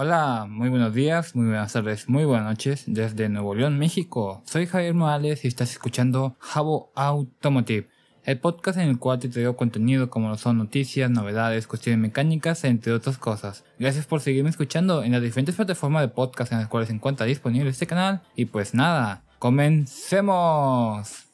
Hola, muy buenos días, muy buenas tardes, muy buenas noches desde Nuevo León, México. Soy Javier Morales y estás escuchando Jabo Automotive, el podcast en el cual te traigo contenido como son noticias, novedades, cuestiones mecánicas, entre otras cosas. Gracias por seguirme escuchando en las diferentes plataformas de podcast en las cuales se encuentra disponible este canal. Y pues nada, comencemos.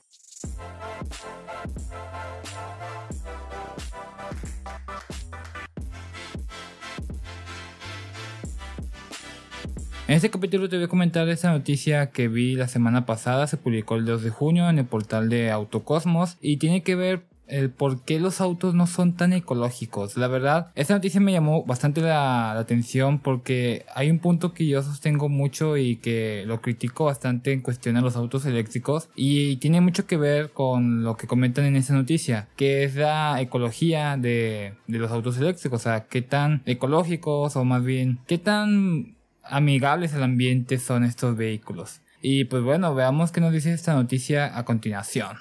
En este capítulo te voy a comentar esta noticia que vi la semana pasada, se publicó el 2 de junio en el portal de Autocosmos y tiene que ver el por qué los autos no son tan ecológicos. La verdad, esta noticia me llamó bastante la, atención porque hay un punto que yo sostengo mucho y que lo critico bastante en cuestión a los autos eléctricos y tiene mucho que ver con lo que comentan en esta noticia, que es la ecología de los autos eléctricos, o sea, qué tan ecológicos o más bien qué tan amigables al ambiente son estos vehículos. Y pues bueno, veamos qué nos dice esta noticia a continuación.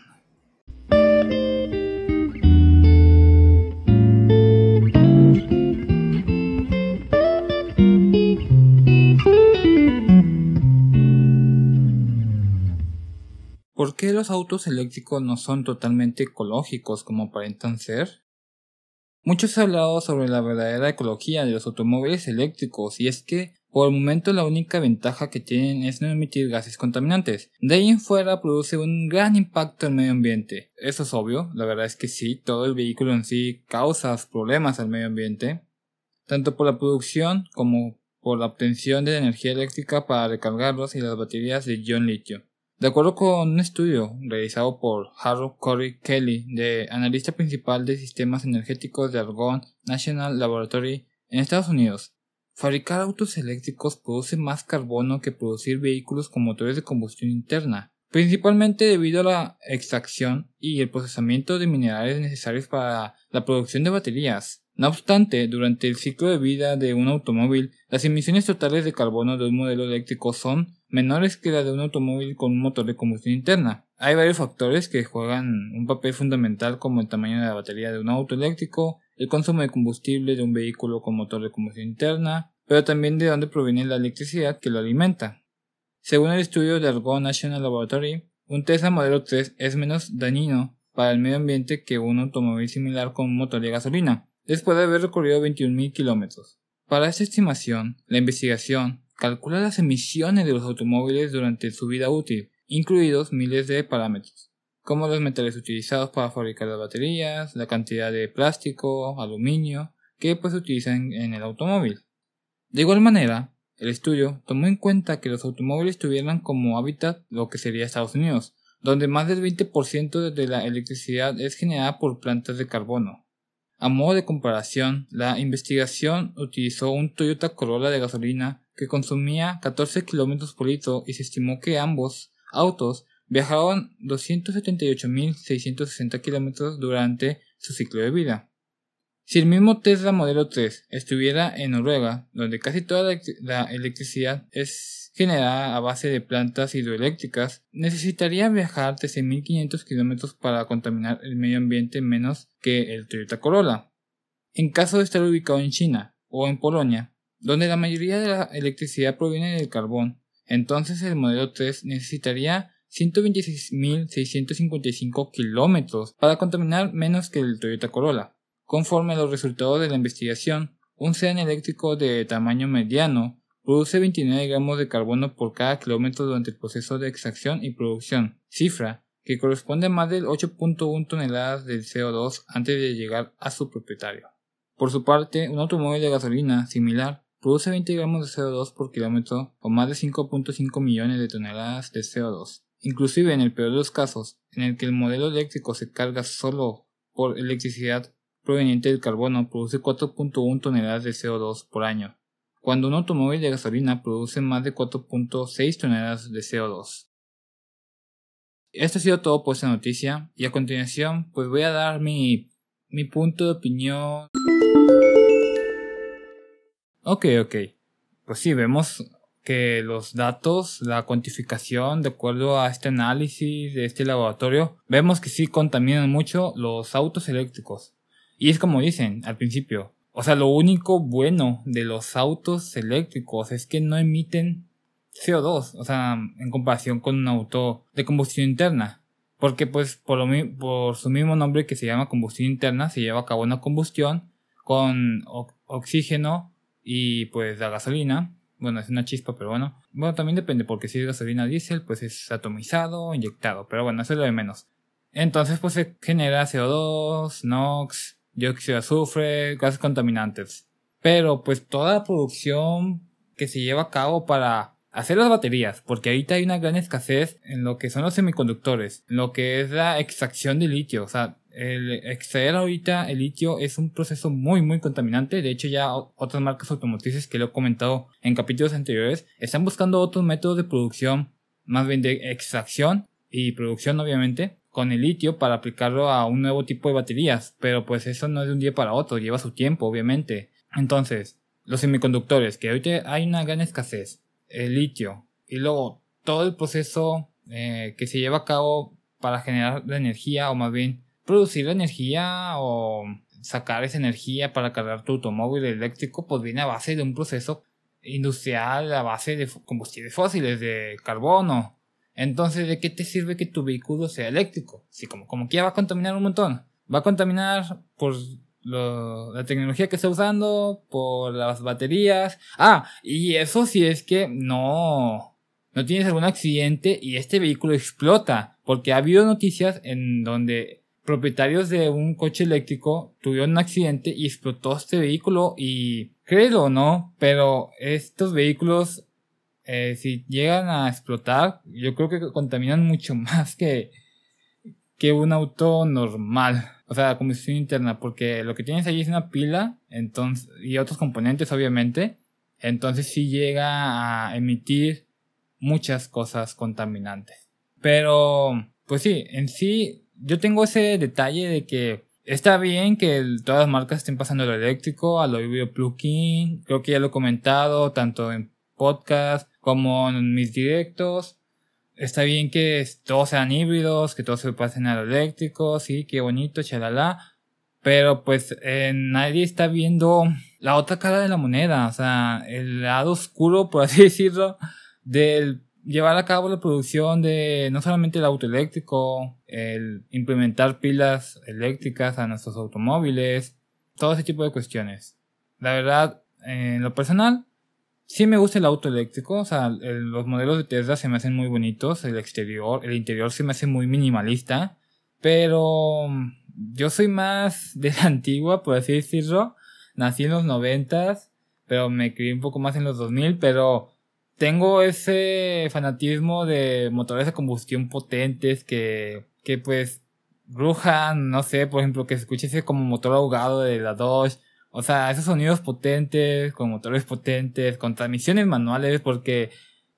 ¿Por qué los autos eléctricos no son totalmente ecológicos como aparentan ser? Muchos han hablado sobre la verdadera ecología de los automóviles eléctricos y es que por el momento la única ventaja que tienen es no emitir gases contaminantes. De ahí en fuera produce un gran impacto al medio ambiente. Eso es obvio, la verdad es que sí, todo el vehículo en sí causa problemas al medio ambiente, tanto por la producción como por la obtención de energía eléctrica para recargarlos y las baterías de ion litio. De acuerdo con un estudio realizado por Harold Corey Kelly, de analista principal de sistemas energéticos de Argonne National Laboratory en Estados Unidos, Fabricar autos eléctricos produce más carbono que producir vehículos con motores de combustión interna, principalmente debido a la extracción y el procesamiento de minerales necesarios para la producción de baterías. No obstante, durante el ciclo de vida de un automóvil, las emisiones totales de carbono de un modelo eléctrico son menores que las de un automóvil con un motor de combustión interna. Hay varios factores que juegan un papel fundamental como el tamaño de la batería de un auto eléctrico, el consumo de combustible de un vehículo con motor de combustión interna, pero también de dónde proviene la electricidad que lo alimenta. Según el estudio de Argonne National Laboratory, un Tesla Modelo 3 es menos dañino para el medio ambiente que un automóvil similar con motor de gasolina, después de haber recorrido 21.000 kilómetros. Para esta estimación, la investigación calcula las emisiones de los automóviles durante su vida útil, incluidos miles de parámetros como los metales utilizados para fabricar las baterías, la cantidad de plástico, aluminio que pues utilizan en el automóvil. De igual manera, el estudio tomó en cuenta que los automóviles tuvieran como hábitat lo que sería Estados Unidos, donde más del 20% de la electricidad es generada por plantas de carbono. A modo de comparación, la investigación utilizó un Toyota Corolla de gasolina que consumía 14 km por litro y se estimó que ambos autos viajaban 278.660 kilómetros durante su ciclo de vida. Si el mismo Tesla Modelo 3 estuviera en Noruega, donde casi toda la electricidad es generada a base de plantas hidroeléctricas, necesitaría viajar 13.500 kilómetros para contaminar el medio ambiente menos que el Toyota Corolla. En caso de estar ubicado en China o en Polonia, donde la mayoría de la electricidad proviene del carbón, entonces el modelo 3 necesitaría 126.655 kilómetros para contaminar menos que el Toyota Corolla. Conforme a los resultados de la investigación, un sedán eléctrico de tamaño mediano produce 29 gramos de carbono por cada kilómetro durante el proceso de extracción y producción, cifra que corresponde a más de 8.1 toneladas de CO2 antes de llegar a su propietario. Por su parte, un automóvil de gasolina similar produce 20 gramos de CO2 por kilómetro o más de 5.5 millones de toneladas de CO2. Inclusive en el peor de los casos, en el que el modelo eléctrico se carga solo por electricidad proveniente del carbono, produce 4.1 toneladas de CO2 por año, cuando un automóvil de gasolina produce más de 4.6 toneladas de CO2. Esto ha sido todo por esta noticia y a continuación pues voy a dar mi, mi punto de opinión. Ok, ok. Pues sí, vemos que los datos, la cuantificación, de acuerdo a este análisis de este laboratorio, vemos que sí contaminan mucho los autos eléctricos. Y es como dicen al principio, o sea, lo único bueno de los autos eléctricos es que no emiten CO2, o sea, en comparación con un auto de combustión interna. Porque pues por, lo, por su mismo nombre que se llama combustión interna, se lleva a cabo una combustión con oxígeno y pues la gasolina. Bueno, es una chispa, pero bueno. Bueno, también depende, porque si es gasolina diésel, pues es atomizado inyectado. Pero bueno, eso es lo de menos. Entonces, pues se genera CO2, NOx, dióxido de azufre, gases contaminantes. Pero pues toda la producción que se lleva a cabo para hacer las baterías, porque ahorita hay una gran escasez en lo que son los semiconductores, en lo que es la extracción de litio, o sea, el extraer ahorita el litio es un proceso muy muy contaminante, de hecho ya otras marcas automotrices que lo he comentado en capítulos anteriores están buscando otros métodos de producción, más bien de extracción y producción obviamente, con el litio para aplicarlo a un nuevo tipo de baterías, pero pues eso no es de un día para otro, lleva su tiempo, obviamente. Entonces, los semiconductores, que ahorita hay una gran escasez, el litio, y luego todo el proceso eh, que se lleva a cabo para generar la energía, o más bien producir la energía o sacar esa energía para cargar tu automóvil eléctrico, pues viene a base de un proceso industrial a base de combustibles fósiles, de carbono, entonces, ¿de qué te sirve que tu vehículo sea eléctrico? Si como, como que ya va a contaminar un montón. Va a contaminar por la tecnología que está usando, por las baterías. Ah, y eso si es que no, no tienes algún accidente y este vehículo explota. Porque ha habido noticias en donde propietarios de un coche eléctrico tuvieron un accidente y explotó este vehículo y créelo o no, pero estos vehículos eh, si llegan a explotar, yo creo que contaminan mucho más que, que un auto normal. O sea, combustión interna, porque lo que tienes ahí es una pila entonces, y otros componentes, obviamente. Entonces sí llega a emitir muchas cosas contaminantes. Pero, pues sí, en sí, yo tengo ese detalle de que está bien que todas las marcas estén pasando lo eléctrico, a lo híbrido plug-in. Creo que ya lo he comentado, tanto en podcast como en mis directos. Está bien que todos sean híbridos, que todos se pasen a eléctrico, sí, qué bonito, chalala. Pero pues eh, nadie está viendo la otra cara de la moneda, o sea, el lado oscuro, por así decirlo, del llevar a cabo la producción de no solamente el auto eléctrico, el implementar pilas eléctricas a nuestros automóviles, todo ese tipo de cuestiones. La verdad, en lo personal, Sí me gusta el auto eléctrico, o sea, los modelos de Tesla se me hacen muy bonitos, el exterior, el interior se me hace muy minimalista, pero mm, yo soy más de la antigua, por así decirlo. Nací en los noventas, pero me crié un poco más en los 2000, pero tengo ese fanatismo de motores de combustión potentes que, que pues brujan, no sé, por ejemplo, que se escuche ese como motor ahogado de la Dodge o sea, esos sonidos potentes, con motores potentes, con transmisiones manuales, porque...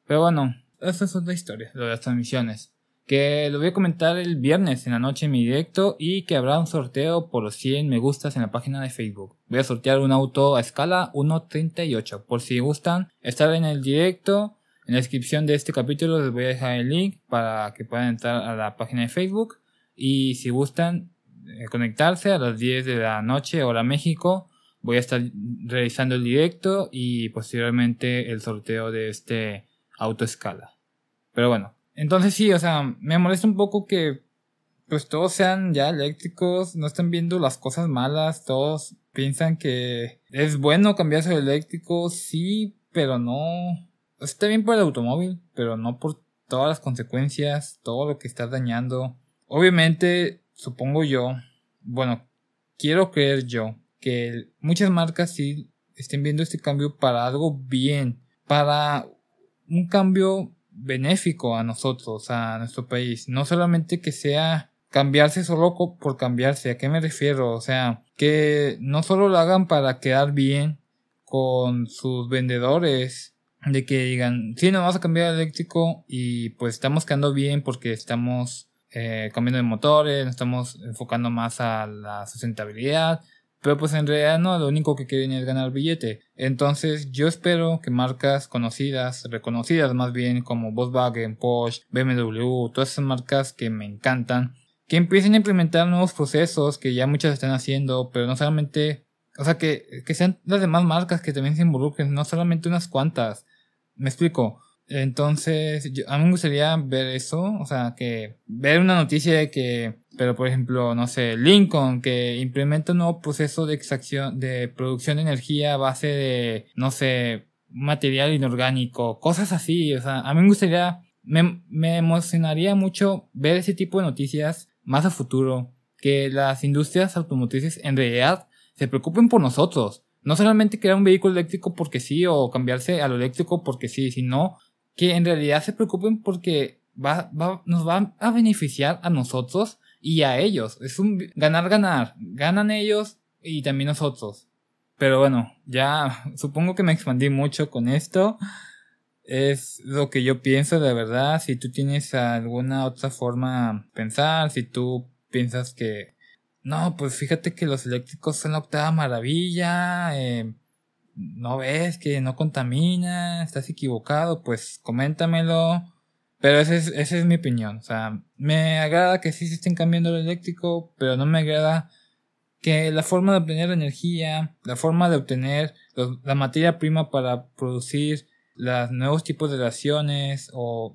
Pero bueno, esa es otra historia, lo de las transmisiones. Que lo voy a comentar el viernes en la noche en mi directo y que habrá un sorteo por los 100 me gustas en la página de Facebook. Voy a sortear un auto a escala 1.38. Por si gustan estar en el directo, en la descripción de este capítulo les voy a dejar el link para que puedan entrar a la página de Facebook. Y si gustan eh, conectarse a las 10 de la noche hora México voy a estar realizando el directo y posteriormente el sorteo de este autoescala. Pero bueno, entonces sí, o sea, me molesta un poco que pues todos sean ya eléctricos, no están viendo las cosas malas, todos piensan que es bueno cambiarse de eléctrico, sí, pero no. Está bien por el automóvil, pero no por todas las consecuencias, todo lo que está dañando. Obviamente, supongo yo, bueno, quiero creer yo que muchas marcas sí estén viendo este cambio para algo bien, para un cambio benéfico a nosotros, a nuestro país. No solamente que sea cambiarse solo por cambiarse. ¿A qué me refiero? O sea, que no solo lo hagan para quedar bien con sus vendedores, de que digan, sí, nos vamos a cambiar eléctrico y pues estamos quedando bien porque estamos eh, cambiando de motores, nos estamos enfocando más a la sustentabilidad, pero pues en realidad no, lo único que quieren es ganar billete. Entonces yo espero que marcas conocidas, reconocidas más bien como Volkswagen, Porsche, BMW, todas esas marcas que me encantan, que empiecen a implementar nuevos procesos que ya muchas están haciendo, pero no solamente o sea, que, que sean las demás marcas que también se involucren, no solamente unas cuantas. Me explico. Entonces, a mí me gustaría ver eso, o sea, que ver una noticia de que, pero por ejemplo, no sé, Lincoln, que implementa un nuevo proceso de extracción, de producción de energía a base de, no sé, material inorgánico, cosas así, o sea, a mí me gustaría, me, me emocionaría mucho ver ese tipo de noticias más a futuro, que las industrias automotrices en realidad se preocupen por nosotros. No solamente crear un vehículo eléctrico porque sí o cambiarse a lo eléctrico porque sí, sino que en realidad se preocupen porque va, va, nos va a beneficiar a nosotros y a ellos. Es un ganar, ganar. Ganan ellos y también nosotros. Pero bueno, ya supongo que me expandí mucho con esto. Es lo que yo pienso de verdad. Si tú tienes alguna otra forma de pensar, si tú piensas que no, pues fíjate que los eléctricos son la octava maravilla. Eh, no ves que no contamina, estás equivocado, pues coméntamelo. Pero esa es, esa es mi opinión. O sea, me agrada que sí se estén cambiando el eléctrico, pero no me agrada que la forma de obtener energía, la forma de obtener la materia prima para producir los nuevos tipos de relaciones o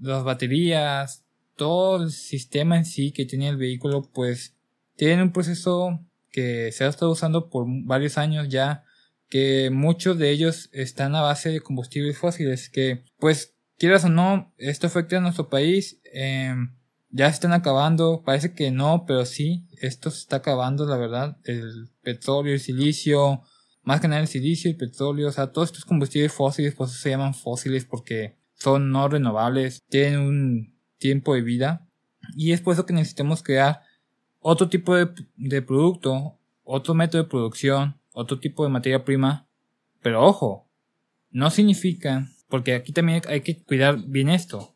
las baterías, todo el sistema en sí que tiene el vehículo, pues tiene un proceso que se ha estado usando por varios años ya que muchos de ellos están a base de combustibles fósiles, que pues quieras o no, esto afecta a nuestro país, em, ya se están acabando, parece que no, pero sí, esto se está acabando, la verdad, el petróleo, el silicio, más que nada el silicio, el petróleo, o sea, todos estos combustibles fósiles, pues se llaman fósiles porque son no renovables, tienen un tiempo de vida, y es por eso que necesitamos crear otro tipo de producto, otro método de producción, otro tipo de materia prima. Pero ojo, no significa, porque aquí también hay que cuidar bien esto,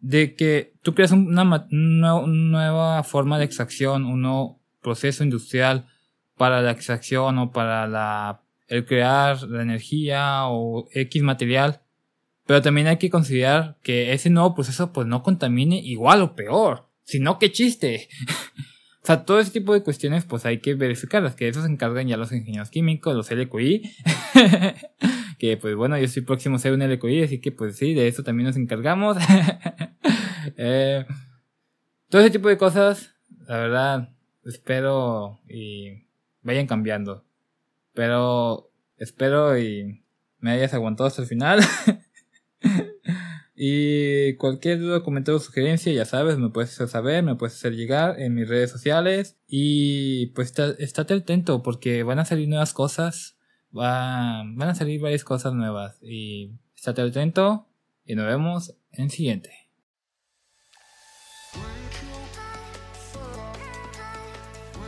de que tú creas una, nueva forma de extracción, un nuevo proceso industrial para la extracción o para la, el crear la energía o X material. Pero también hay que considerar que ese nuevo proceso pues no contamine igual o peor. Sino que chiste. O sea, todo ese tipo de cuestiones, pues hay que verificarlas, que eso se encargan ya los ingenieros químicos, los LQI. que pues bueno, yo estoy próximo a ser un LQI, así que pues sí, de eso también nos encargamos. eh, todo ese tipo de cosas, la verdad, espero y vayan cambiando. Pero espero y me hayas aguantado hasta el final. Y cualquier duda, comentario o sugerencia, ya sabes, me puedes hacer saber, me puedes hacer llegar en mis redes sociales. Y pues estate atento porque van a salir nuevas cosas. Van a salir varias cosas nuevas. Y estate atento y nos vemos en el siguiente.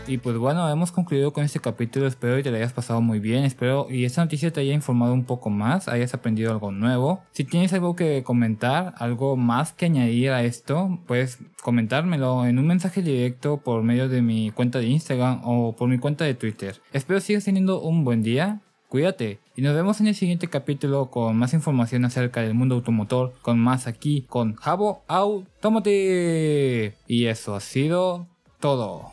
Y pues bueno, hemos concluido con este capítulo. Espero que te lo hayas pasado muy bien. Espero y esta noticia te haya informado un poco más, hayas aprendido algo nuevo. Si tienes algo que comentar, algo más que añadir a esto, puedes comentármelo en un mensaje directo por medio de mi cuenta de Instagram o por mi cuenta de Twitter. Espero sigas teniendo un buen día. Cuídate y nos vemos en el siguiente capítulo con más información acerca del mundo automotor, con más aquí con Jabo Automotive. Y eso ha sido todo.